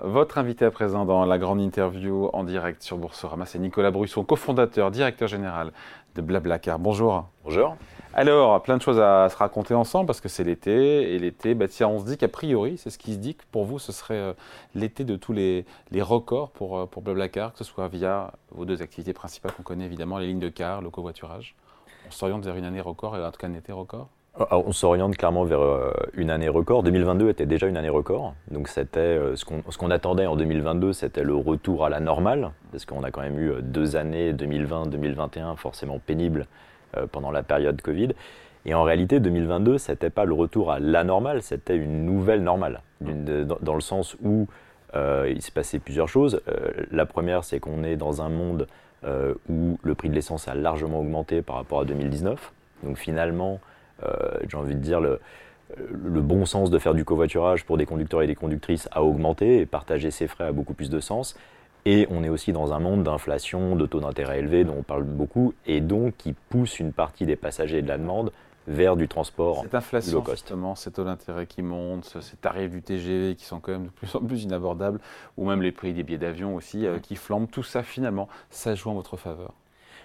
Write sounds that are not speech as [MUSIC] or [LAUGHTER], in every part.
Votre invité à présent dans la grande interview en direct sur Boursorama, c'est Nicolas Brusson, cofondateur, directeur général de Blablacar. Bonjour. Bonjour. Alors, plein de choses à se raconter ensemble parce que c'est l'été. Et l'été, bah, tiens, on se dit qu'a priori, c'est ce qui se dit que pour vous, ce serait euh, l'été de tous les, records pour, euh, pour Blablacar, que ce soit via vos deux activités principales qu'on connaît évidemment, les lignes de car, le covoiturage. On s'oriente vers une année record et en tout cas un été record on s'oriente clairement vers euh, une année record. 2022 était déjà une année record. Donc c'était euh, ce qu'on attendait en 2022, c'était le retour à la normale, parce qu'on a quand même eu euh, deux années, 2020-2021, forcément pénibles pendant la période Covid. Et en réalité, 2022, c'était pas le retour à la normale, c'était une nouvelle normale, dans, le sens où il s'est passé plusieurs choses. la première, c'est qu'on est dans un monde où le prix de l'essence a largement augmenté par rapport à 2019. Donc finalement, j'ai envie de dire, le, le bon sens de faire du covoiturage pour des conducteurs et des conductrices a augmenté et partager ses frais a beaucoup plus de sens. Et on est aussi dans un monde d'inflation, de taux d'intérêt élevés dont on parle beaucoup et donc qui pousse une partie des passagers de la demande vers du transport Cette inflation, justement, ces taux d'intérêt qui montent, ces tarifs du TGV qui sont quand même de plus en plus inabordables, ou même les prix des billets d'avion aussi euh, qui flambent, tout ça finalement, ça joue en votre faveur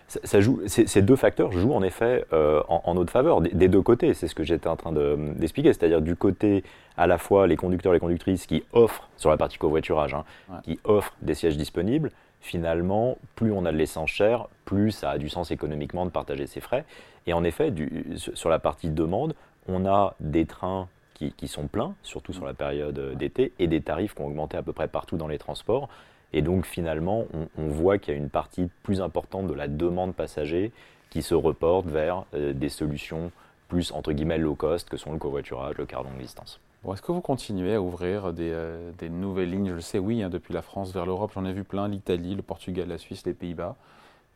ça, joue, ces deux facteurs jouent en effet euh, en, notre faveur, des, deux côtés. C'est ce que j'étais en train d'expliquer. C'est-à-dire du côté à la fois les conducteurs et les conductrices qui offrent, sur la partie covoiturage, hein, qui offrent des sièges disponibles. Finalement, plus on a de l'essence chère, plus ça a du sens économiquement de partager ses frais. Et en effet, du, sur la partie demande, on a des trains qui, qui sont pleins, surtout sur la période d'été, et des tarifs qui ont augmenté à peu près partout dans les transports. Et donc finalement, on, voit qu'il y a une partie plus importante de la demande passager qui se reporte vers euh, des solutions plus entre guillemets low cost que sont le covoiturage, le car longue distance. Bon, Est-ce que vous continuez à ouvrir des, euh, nouvelles lignes? Je le sais, oui, hein, depuis la France vers l'Europe, j'en ai vu plein, l'Italie, le Portugal, la Suisse, les Pays-Bas.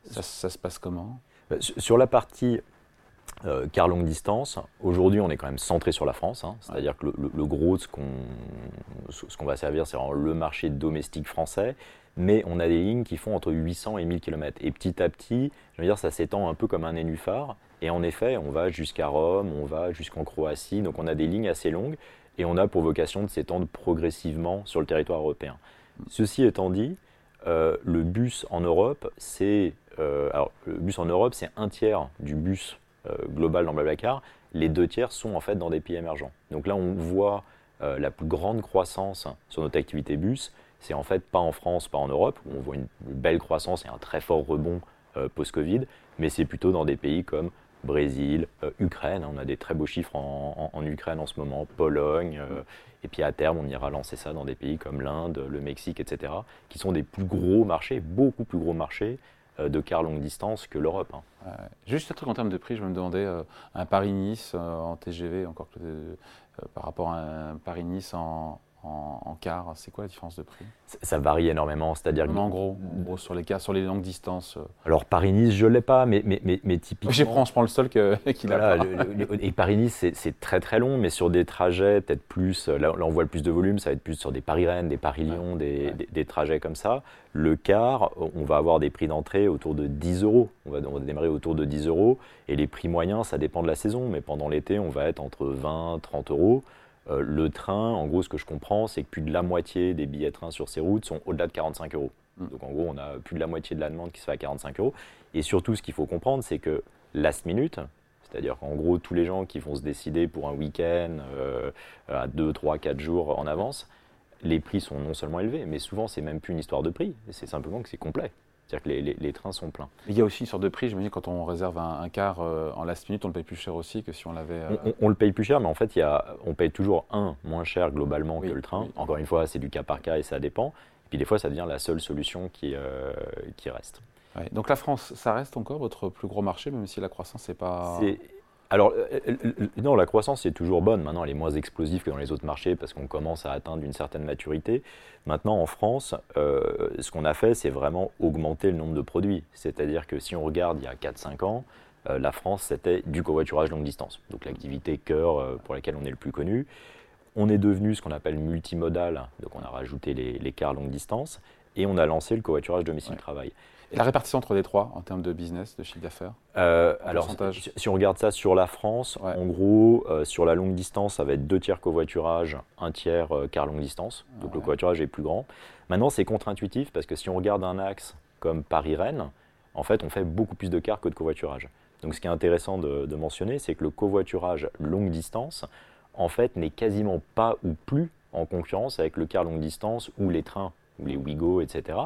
Ça, ça, se passe comment? Euh, Sur la partie euh, car longue distance, aujourd'hui on est quand même centré sur la France, hein. c'est-à-dire que le, gros de ce qu'on va servir c'est le marché domestique français, mais on a des lignes qui font entre 800 et 1000 km. Et petit à petit, je veux dire, ça s'étend un peu comme un nénuphar, et en effet on va jusqu'à Rome, on va jusqu'en Croatie, donc on a des lignes assez longues, et on a pour vocation de s'étendre progressivement sur le territoire européen. Ceci étant dit, euh, le bus en Europe, c'est euh, le bus en Europe, c'est un tiers du bus global dans Blablacar, les deux tiers sont en fait dans des pays émergents. Donc là, on voit euh, la plus grande croissance sur notre activité bus. C'est en fait pas en France, pas en Europe, où on voit une belle croissance et un très fort rebond euh, post-Covid, mais c'est plutôt dans des pays comme Brésil, Ukraine. On a des très beaux chiffres en, Ukraine en ce moment, Pologne. et puis à terme, on ira lancer ça dans des pays comme l'Inde, le Mexique, etc., qui sont des plus gros marchés, beaucoup plus gros marchés, euh, de car longue distance que l'Europe. Hein. juste un truc en termes de prix, je me demandais, euh, un Paris-Nice euh, en TGV, encore par rapport à un Paris-Nice en, en, car C'est quoi la différence de prix? Ça, varie énormément, c'est-à-dire en gros, en gros, sur les cars, sur les longues distances. Euh. Alors Paris-Nice, je l'ai pas, mais, mais, mais, mais typiquement. Je prends, je prends le seul [LAUGHS] qu'il a. et Paris-Nice, c'est très très long, mais sur des trajets peut-être plus, là, on voit le plus de volume, ça va être plus sur des Paris-Rennes, des Paris-Lyon, des, des, trajets comme ça. Le car, on va avoir des prix d'entrée autour de 10 euros. On va, on va démarrer autour de 10 euros. Et les prix moyens, ça dépend de la saison, mais pendant l'été, on va être entre 20 30 euros. Euh, le train, en gros, ce que je comprends, c'est que plus de la moitié des billets de train sur ces routes sont au-delà de 45 euros. Mm. Donc en gros, on a plus de la moitié de la demande qui se fait à 45 euros. Et surtout, ce qu'il faut comprendre, c'est que last minute, c'est-à-dire qu'en gros, tous les gens qui vont se décider pour un week-end euh, à 2, 3, 4 jours en avance, les prix sont non seulement élevés, mais souvent, c'est même plus une histoire de prix, c'est simplement que c'est complet. C'est-à-dire que les, trains sont pleins. Il y a aussi une sorte de prix, je me dis, quand on réserve un, car euh, en last minute, on le paye plus cher aussi que si on l'avait. Euh, on, le paye plus cher, mais en fait, il y a, on paye toujours un moins cher globalement que le train. Encore une fois, c'est du cas par cas et ça dépend. Et puis des fois, ça devient la seule solution qui, euh, qui reste. Donc la France, ça reste encore votre plus gros marché, même si la croissance n'est pas. Alors, euh, euh, euh, non, la croissance est toujours bonne. Maintenant, elle est moins explosive que dans les autres marchés parce qu'on commence à atteindre une certaine maturité. Maintenant, en France, ce qu'on a fait, c'est vraiment augmenter le nombre de produits. C'est-à-dire que si on regarde il y a 4-5 ans, la France, c'était du covoiturage longue distance, donc l'activité cœur pour laquelle on est le plus connu. On est devenu ce qu'on appelle multimodal, donc on a rajouté les, les cars longue distance, et on a lancé le covoiturage domicile-travail. Et la répartition entre les trois en termes de business, de chiffre d'affaires euh, Alors, si, on regarde ça sur la France, en gros, euh, sur la longue distance, ça va être deux tiers covoiturage, un tiers euh, car longue distance. Donc le covoiturage est plus grand. Maintenant, c'est contre-intuitif parce que si on regarde un axe comme Paris-Rennes, en fait, on fait beaucoup plus de cars que de covoiturage. Donc ce qui est intéressant de, de mentionner, c'est que le covoiturage longue distance, en fait, n'est quasiment pas ou plus en concurrence avec le car longue distance ou les trains ou les Ouigo, etc.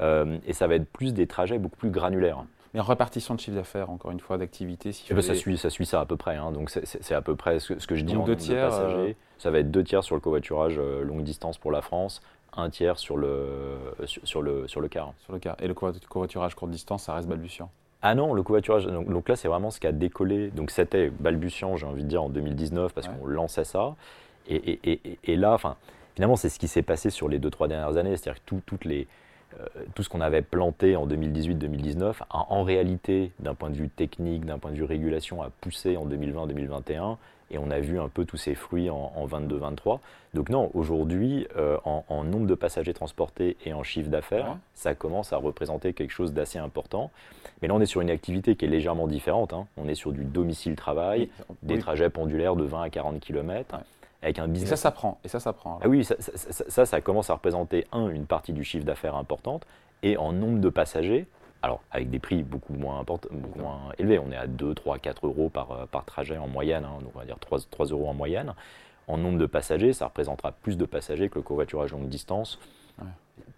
Euh, et ça va être plus des trajets beaucoup plus granulaires. Mais en répartition de chiffre d'affaires, encore une fois, d'activité si eh ben, ça, suit, ça suit ça à peu près. Hein. donc c'est à peu près ce, que je dis en deux tiers, de passagers. Euh, ça va être deux tiers sur le covoiturage euh, longue distance pour la France, un tiers sur le, sur, le, sur le car. Sur le car. Et le covoiturage courte distance, ça reste balbutiant ah non, le covoiturage, donc, donc là c'est vraiment ce qui a décollé. Donc c'était balbutiant, j'ai envie de dire, en 2019 parce qu'on lançait ça. Et, et, et, et là, enfin, finalement, c'est ce qui s'est passé sur les deux, trois dernières années. C'est-à-dire que toutes les, euh, tout ce qu'on avait planté en 2018-2019 a en réalité, d'un point de vue technique, d'un point de vue régulation, a poussé en 2020-2021 et on a vu un peu tous ces fruits en, 22-23. Donc non, aujourd'hui, euh, en, nombre de passagers transportés et en chiffre d'affaires, ça commence à représenter quelque chose d'assez important. Mais là, on est sur une activité qui est légèrement différente. Hein. On est sur du domicile-travail, des trajets pendulaires de 20 à 40 km avec un business. Et ça s'apprend. Et ça s'apprend. Ah oui, ça ça, ça, commence à représenter un une partie du chiffre d'affaires importante et en nombre de passagers. Alors, avec des prix beaucoup moins, beaucoup moins élevés, on est à 2, 3, 4 euros par, euh, par trajet en moyenne, hein, donc on va dire 3, 3 euros en moyenne. En nombre de passagers, ça représentera plus de passagers que le covoiturage longue distance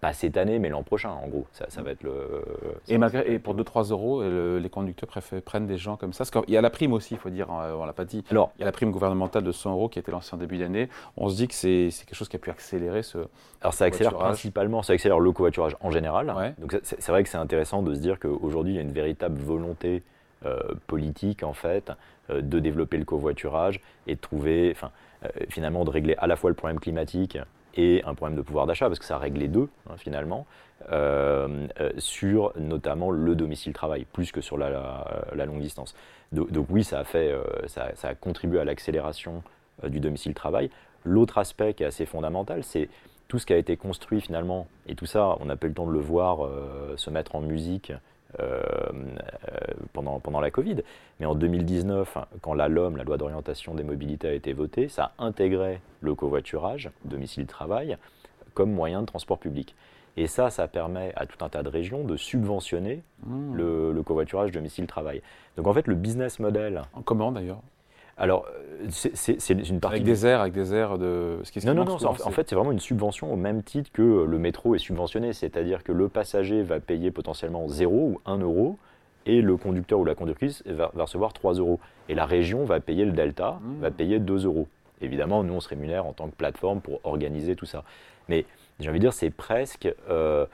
pas cette année, mais l'an prochain, en gros. Ça, ça va être le. Et, malgré, et pour 2-3 euros, les conducteurs prennent des gens comme ça. Parce qu'il y a la prime aussi, il faut dire, hein, on l'a pas dit. Alors, il y a la prime gouvernementale de 100 euros qui a été lancée en début d'année. On se dit que c'est quelque chose qui a pu accélérer ce. Alors, ça accélère principalement, ça accélère le covoiturage en général. Donc, c'est vrai que c'est intéressant de se dire qu'aujourd'hui, il y a une véritable volonté euh, politique, en fait, euh, de développer le covoiturage et de trouver, enfin, euh, finalement, de régler à la fois le problème climatique et un problème de pouvoir d'achat, parce que ça règle les deux, hein, finalement, euh, euh, sur notamment le domicile-travail, plus que sur la, longue distance. Donc, oui, ça a, fait, euh, ça, a contribué à l'accélération du domicile-travail. L'autre aspect qui est assez fondamental, c'est tout ce qui a été construit finalement, et tout ça, on n'a pas eu le temps de le voir se mettre en musique euh, euh, pendant, pendant la Covid. Mais en 2019, quand la LOM, la loi d'orientation des mobilités, a été votée, ça intégrait le covoiturage, domicile-travail, comme moyen de transport public. Et ça, ça permet à tout un tas de régions de subventionner mmh. le, le, covoiturage domicile-travail. Donc en fait, le business model. En comment d'ailleurs alors, c'est une partie. Avec des airs, avec des airs de. Ce qui non, non, non, en, fait, c'est vraiment une subvention au même titre que le métro est subventionné. C'est-à-dire que le passager va payer potentiellement 0 ou 1 euro et le conducteur ou la conductrice va, recevoir 3 euros. Et la région va payer le delta, mmh. va payer 2 euros. Évidemment, nous, on se rémunère en tant que plateforme pour organiser tout ça. Mais j'ai envie de dire, c'est presque. Euh,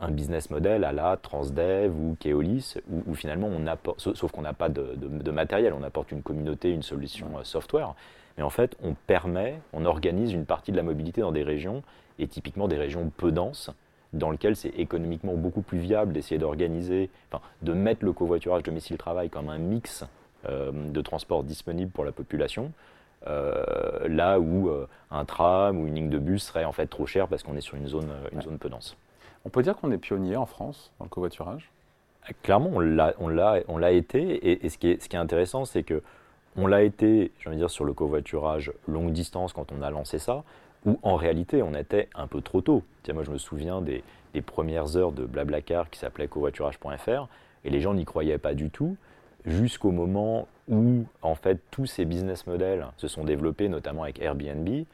un, business model à la Transdev ou Keolis, où, finalement on apporte, sauf qu'on n'a pas de, matériel, on apporte une communauté, une solution euh, software, mais en fait on permet, on organise une partie de la mobilité dans des régions, et typiquement des régions peu denses, dans lesquelles c'est économiquement beaucoup plus viable d'essayer d'organiser, enfin, de mettre le covoiturage domicile-travail comme un mix euh, de transport disponible pour la population, euh, là où un tram ou une ligne de bus serait en fait trop cher parce qu'on est sur une zone, une zone peu dense. On peut dire qu'on est pionnier en France dans le covoiturage? Clairement, on l'a été. Et, ce, qui est, ce, qui est, intéressant, c'est que on l'a été, j'ai envie de dire, sur le covoiturage longue distance quand on a lancé ça, où en réalité, on était un peu trop tôt. Tiens, moi, je me souviens des, premières heures de Blablacar qui s'appelait covoiturage.fr, et les gens n'y croyaient pas du tout, jusqu'au moment où, en fait, tous ces business models se sont développés, notamment avec Airbnb,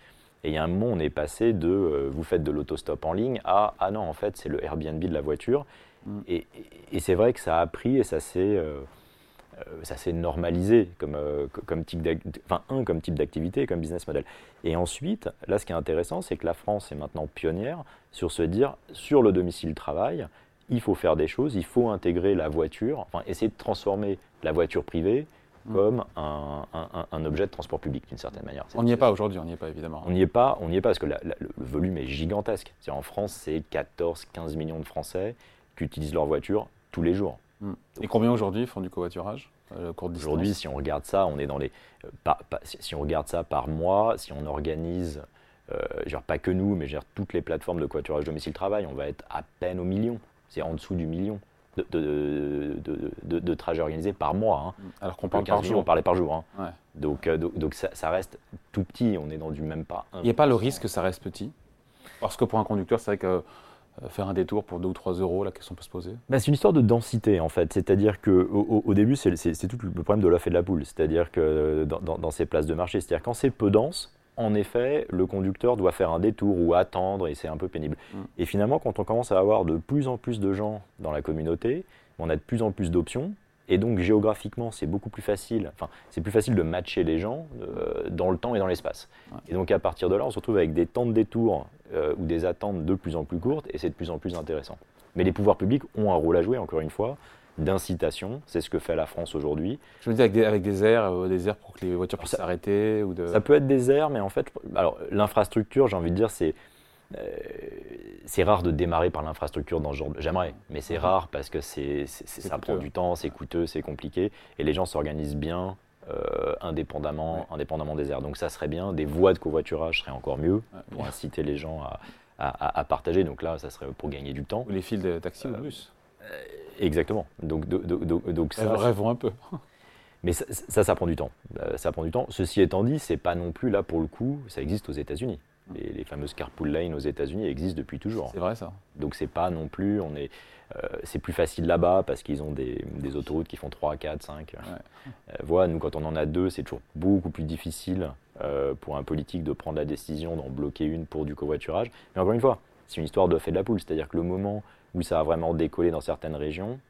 et il y a un moment, on est passé de euh, vous faites de l'autostop en ligne à ah non, en fait, c'est le Airbnb de la voiture. Mm. Et, c'est vrai que ça a pris et ça s'est euh, euh, ça s'est normalisé comme, comme type enfin, un comme type d'activité, comme business model. Et ensuite, là, ce qui est intéressant, c'est que la France est maintenant pionnière sur se dire sur le domicile travail, il faut faire des choses, il faut intégrer la voiture, enfin essayer de transformer la voiture privée Mm. comme un, objet de transport public d'une certaine manière. On n'y est pas aujourd'hui, on n'y est pas évidemment. On n'y est pas, on n'y est pas parce que le volume est gigantesque. en France, c'est 14-15 millions de Français qui utilisent leur voiture tous les jours. Mm. Et combien aujourd'hui font du covoiturage euh, Aujourd'hui, si on regarde ça, on est dans les. Euh, si on regarde ça par mois, si on organise, euh, pas que nous, mais toutes les plateformes de covoiturage domicile-travail, on va être à peine au million. C'est en dessous du million. De, de, de, de trajets organisés par mois. Hein. Alors qu'on parle par jour. On parlait par jour. Hein. Ouais. Donc, donc, ça, ça, reste tout petit, on est dans du même pas. Il n'y a pas le risque que ça reste petit? Parce que pour un conducteur, c'est vrai que euh, faire un détour pour 2 ou 3 euros, la question peut se poser bah, C'est une histoire de densité en fait. C'est-à-dire qu'au au, début, c'est tout le problème de l'œuf et de la poule. C'est-à-dire que dans, dans, ces places de marché, c'est-à-dire quand c'est peu dense, en effet, le conducteur doit faire un détour ou attendre et c'est un peu pénible. Mm. Et finalement, quand on commence à avoir de plus en plus de gens dans la communauté, on a de plus en plus d'options. Et donc géographiquement, c'est beaucoup plus facile. Enfin, c'est plus facile de matcher les gens euh, dans le temps et dans l'espace. Et donc à partir de là, on se retrouve avec des temps de détour euh, ou des attentes de plus en plus courtes, et c'est de plus en plus intéressant. Mais les pouvoirs publics ont un rôle à jouer, encore une fois, d'incitation. C'est ce que fait la France aujourd'hui. Je me dis avec des, avec des airs, euh, des airs pour que les voitures puissent s'arrêter ou de... Ça peut être des airs, mais en fait, alors l'infrastructure, j'ai envie de dire, c'est euh, c'est rare de démarrer par l'infrastructure dans ce genre. J'aimerais, mais c'est mhm. rare parce que c'est, ça prend du temps, c'est coûteux, c'est compliqué, et les gens s'organisent bien euh, indépendamment, indépendamment des airs. Donc ça serait bien. Des voies de covoiturage seraient encore mieux pour inciter les gens à, à, partager. Donc là, ça serait pour gagner du temps. Ou les fils de taxi ou de bus. Exactement. Donc, donc, ça. Rêvons un peu. [LAUGHS] Mais ça, ça, prend du temps. Euh, ça prend du temps. Ceci étant dit, c'est pas non plus là pour le coup. Ça existe aux États-Unis. Les, les, fameuses carpool lanes aux États-Unis existent depuis toujours. C'est vrai ça. Donc c'est pas non plus. On est. Euh, c'est plus facile là-bas parce qu'ils ont des, des, autoroutes qui font 3, 4, 5 voies. Nous, quand on en a deux, c'est toujours beaucoup plus difficile euh, pour un politique de prendre la décision d'en bloquer une pour du covoiturage. Mais encore une fois, c'est une histoire de fait de la poule. C'est-à-dire que le moment où ça a vraiment décollé dans certaines régions,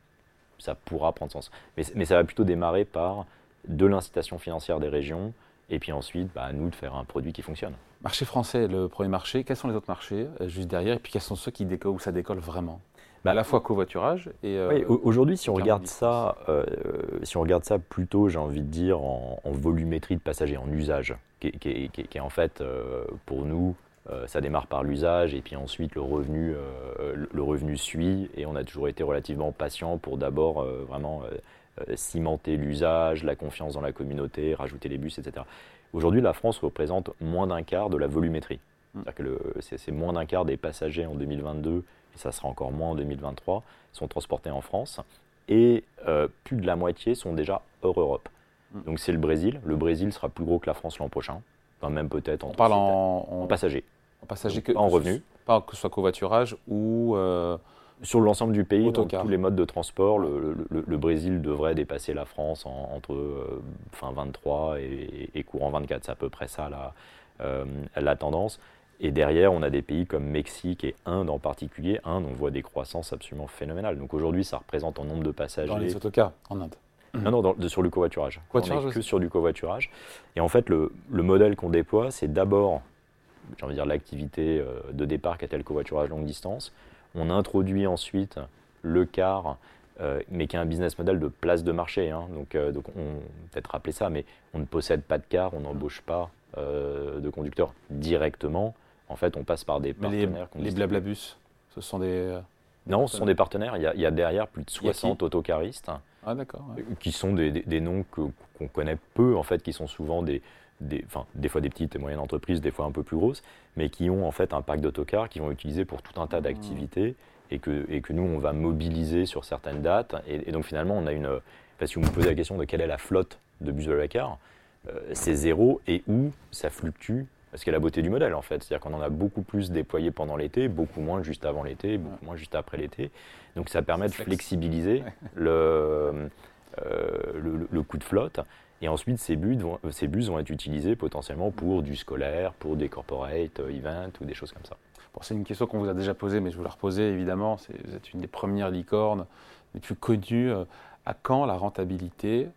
ça pourra prendre sens. Mais, ça va plutôt démarrer par de l'incitation financière des régions, et puis ensuite, bah, à nous de faire un produit qui fonctionne. Marché français, le premier marché. Quels sont les autres marchés euh, juste derrière Et puis quels sont ceux qui décollent, où ça décolle vraiment? Bah, à la fois covoiturage et. Euh, oui, aujourd'hui, si on regarde ça, euh, si on regarde ça plutôt, j'ai envie de dire en, volumétrie de passagers, en usage, qui, est en fait pour nous euh, ça démarre par l'usage et puis ensuite le revenu, euh, le revenu suit et on a toujours été relativement patient pour d'abord euh, vraiment cimenter l'usage, la confiance dans la communauté, rajouter les bus, etc. Aujourd'hui, la France représente moins d'un quart de la volumétrie. Mm. C'est moins d'un quart des passagers en 2022, et ça sera encore moins en 2023, sont transportés en France. Et plus de la moitié sont déjà hors Europe. Mm. Donc c'est le Brésil. Le Brésil sera plus gros que la France l'an prochain même peut-être en, on parle en, en, passagers. En passagers que, en revenus. Pas que ce soit covoiturage ou. Euh, sur l'ensemble du pays, dans tous les modes de transport, le, le, Brésil devrait dépasser la France entre euh, fin 23 et, courant 24. C'est à peu près ça la, euh, la tendance. Et derrière, on a des pays comme Mexique et Inde en particulier. Inde, on voit des croissances absolument phénoménales. Donc aujourd'hui, ça représente en nombre de passagers. Dans les autocars en Inde. Non, non, sur le covoiturage. covoiturage on que sur du covoiturage. Et en fait, le, le modèle qu'on déploie, c'est d'abord, j'ai envie de dire, l'activité euh, de départ qui le covoiturage longue distance. On introduit ensuite le car, euh, mais qui est un business model de place de marché. Hein. Donc, euh, donc on peut-être rappeler ça, mais on ne possède pas de car, on n'embauche pas de conducteurs directement. En fait, on passe par des partenaires. Les, les blablabus, ce sont des. Non, ce sont des partenaires. Il y, a, il y a derrière plus de 60 autocaristes. Ah, d'accord. Qui sont des, des, noms qu'on connaît peu, en fait, qui sont souvent des, des, enfin, des fois des petites et moyennes entreprises, des fois un peu plus grosses, mais qui ont en fait un parc d'autocars qui vont utiliser pour tout un tas d'activités et, que, et que nous, on va mobiliser sur certaines dates. Et, donc finalement, on a une. si vous me posez la question de quelle est la flotte de bus de la car, euh, c'est zéro et où ça fluctue parce qu'il y a la beauté du modèle en fait. C'est-à-dire qu'on en a beaucoup plus déployé pendant l'été, beaucoup moins juste avant l'été, beaucoup moins juste après l'été. Donc ça permet de flexibiliser euh, le, le, coût de flotte. Et ensuite, ces bus, vont, ces bus vont être utilisés potentiellement pour du scolaire, pour des corporate euh, events ou des choses comme ça. Bon, c'est une question qu'on vous a déjà posée, mais je vais la reposer évidemment. Vous êtes une des premières licornes les plus connues. Euh, à quand la rentabilité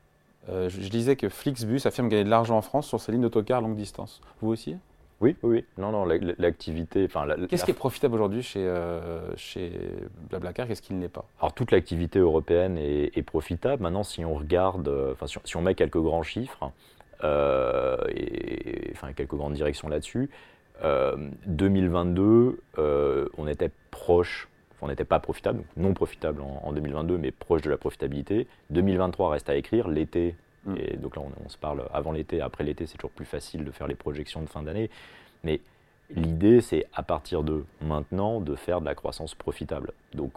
je, je, disais que Flixbus affirme gagner de l'argent en France sur ses lignes d'autocar longue distance. Vous aussi? Oui, oui, non, non, l'activité. Enfin, Qu'est-ce qui est profitable aujourd'hui chez, euh, chez Blablacar Qu'est-ce qui ne l'est pas? Alors, toute l'activité européenne est, euh, Maintenant, si on regarde, euh, enfin, si, on met quelques grands chiffres, euh, et enfin, quelques grandes directions là-dessus, 2022, on était proche on n'était pas profitable, donc non profitable en, 2022, mais proche de la profitabilité. 2023 reste à écrire, l'été Mm. Et donc là, on, se parle avant l'été, après l'été, c'est toujours plus facile de faire les projections de fin d'année. Mais l'idée, c'est à partir de maintenant de faire de la croissance profitable. Donc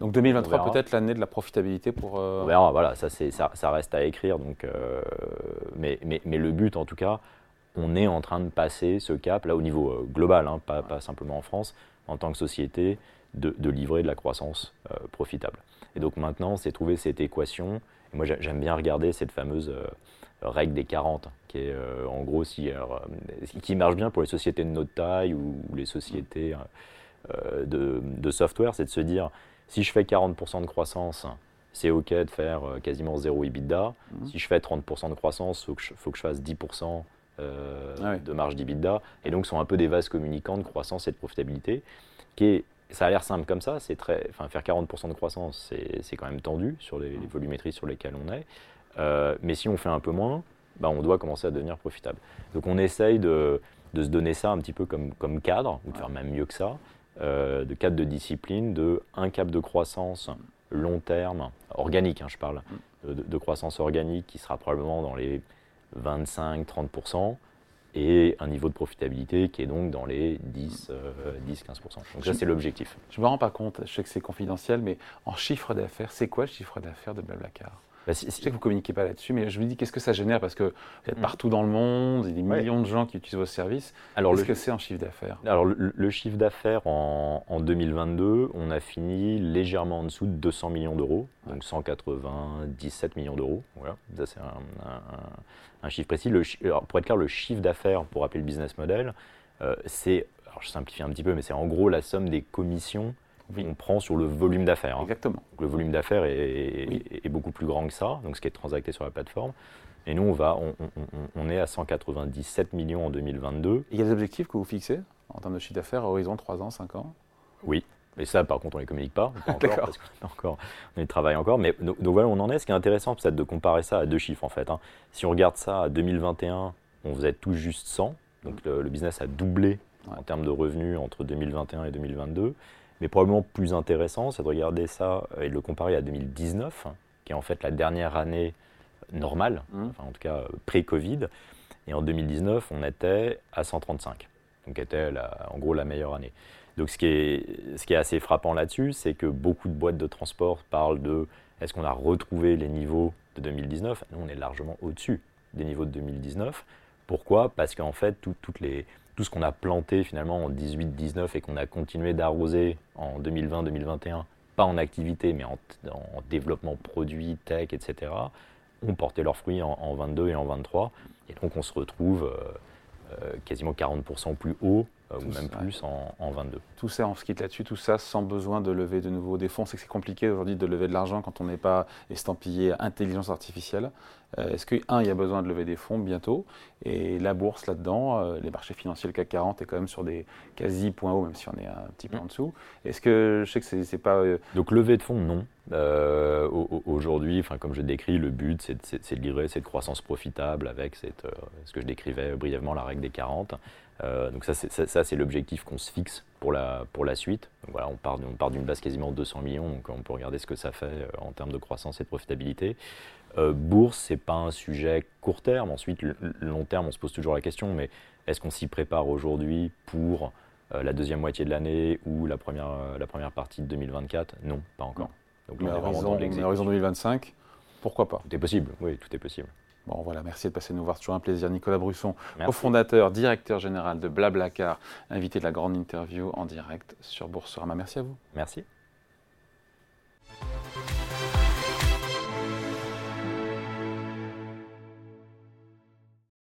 Donc 2023 peut-être l'année de la profitabilité pour. On verra, voilà, ça, ça, ça, reste à écrire. Donc, mais, mais, mais, le but en tout cas, on est en train de passer ce cap là au niveau global, hein, pas, pas, simplement en France, en tant que société, de, de livrer de la croissance profitable. Et donc maintenant, c'est trouver cette équation. moi, j'aime bien regarder cette fameuse règle des 40, qui est euh, en gros si, euh, qui marche bien pour les sociétés de notre taille ou, les sociétés euh, de, software, c'est de se dire si je fais 40% de croissance, c'est OK de faire quasiment zéro EBITDA. Mhm. Si je fais 30% de croissance, il faut, faut, que je fasse 10% ah de marge d'EBITDA. Et donc, ce sont un peu des vases communicants de croissance et de profitabilité. Qui est, ça a l'air simple comme ça, c'est très, enfin, faire 40% de croissance, c'est quand même tendu sur les, les, volumétries sur lesquelles on est. Euh, mais si on fait un peu moins, bah, on doit commencer à devenir profitable. Donc on essaye de, se donner ça un petit peu comme, comme cadre, ou de faire même mieux que ça, euh, de cadre de discipline, de un cap de croissance long terme, organique, hein, je parle, mm. de, croissance organique qui sera probablement dans les 25-30%, et un niveau de profitabilité qui est donc dans les 10-15%. Euh, donc ça, c'est l'objectif. Je ne me rends pas compte, je sais que c'est confidentiel, mais en chiffre d'affaires, c'est quoi le chiffre d'affaires de Blablacar? Bah, je sais que vous ne communiquez pas là-dessus, mais je me dis qu'est-ce que ça génère? Parce que vous êtes mm. partout dans le monde, il y a des millions de gens qui utilisent vos services. Alors, qu'est-ce que c'est un chiffre d'affaires? Alors, le, chiffre d'affaires en, 2022, on a fini légèrement en dessous de 200 millions d'euros, donc 197 millions d'euros. Voilà, ça c'est un, chiffre précis. Le, pour être clair, le chiffre d'affaires, pour rappeler le business model, euh, c'est, alors je simplifie un petit peu, mais c'est en gros la somme des commissions on prend sur le volume d'affaires. Hein. Exactement. le volume d'affaires est, beaucoup plus grand que ça, donc ce qui est transacté sur la plateforme. Et nous, on, va, on, est à 197 millions en 2022. il y a des objectifs que vous fixez en termes de chiffre d'affaires à horizon 3 ans, 5 ans? Oui. Mais ça, par contre, on ne les communique pas, pas encore, parce qu'on encore, on y travaille encore. Mais donc, voilà, on en est. Ce qui est intéressant, c'est de comparer ça à deux chiffres, en fait. Hein. Si on regarde ça à 2021, on faisait tout juste 100. Donc le, business a doublé en termes de revenus entre 2021 et 2022. Mais probablement plus intéressant, c'est de regarder ça et de le comparer à 2019, qui est en fait la dernière année normale, mmh. enfin, en tout cas pré-Covid. Et en 2019, on était à 135, donc était en gros la meilleure année. Donc ce qui est, ce qui est assez frappant là-dessus, c'est que beaucoup de boîtes de transport parlent de est-ce qu'on a retrouvé les niveaux de 2019 Nous, on est largement au-dessus des niveaux de 2019. Pourquoi? Parce qu'en fait, toutes les, tout ce qu'on a planté finalement en 18-19 et qu'on a continué d'arroser en 2020-2021, pas en activité mais en, développement produit, tech, etc., ont porté leurs fruits en, en, 22 et en 23. Et donc on se retrouve euh, euh, quasiment 40% plus haut ou même plus en, 22. Tout ça, on se quitte là-dessus, tout ça sans besoin de lever de nouveaux des fonds. C'est que c'est compliqué aujourd'hui de lever de l'argent quand on n'est pas estampillé intelligence artificielle. Euh, est-ce que, un, il y a besoin de lever des fonds bientôt? Et la bourse là-dedans, euh, les marchés financiers, le CAC 40 est quand même sur des quasi points hauts, même si on est un petit peu en dessous. Est-ce que, je sais que c'est pas... Donc lever de fonds, non. aujourd'hui, comme je décris, le but, c'est de livrer cette croissance profitable avec cette, ce que je décrivais brièvement, la règle des 40. Euh, donc ça, c'est l'objectif qu'on se fixe pour la, pour la suite. Donc voilà, on part, on part d'une base quasiment de 200 millions, donc on peut regarder ce que ça fait euh, en termes de croissance et de profitabilité. Euh, bourse, c'est pas un sujet court terme. Ensuite, long terme, on se pose toujours la question, mais est-ce qu'on s'y prépare aujourd'hui pour la deuxième moitié de l'année ou la première, la première partie de 2024 Non, pas encore. Donc, mais horizon, horizon 2025, pourquoi pas? Tout est possible, oui, tout est possible. Bon, voilà, merci de passer nous voir. Toujours un plaisir. Nicolas Brusson, cofondateur, directeur général de Blablacar, invité de la grande interview en direct sur Boursorama. Merci à vous. Merci.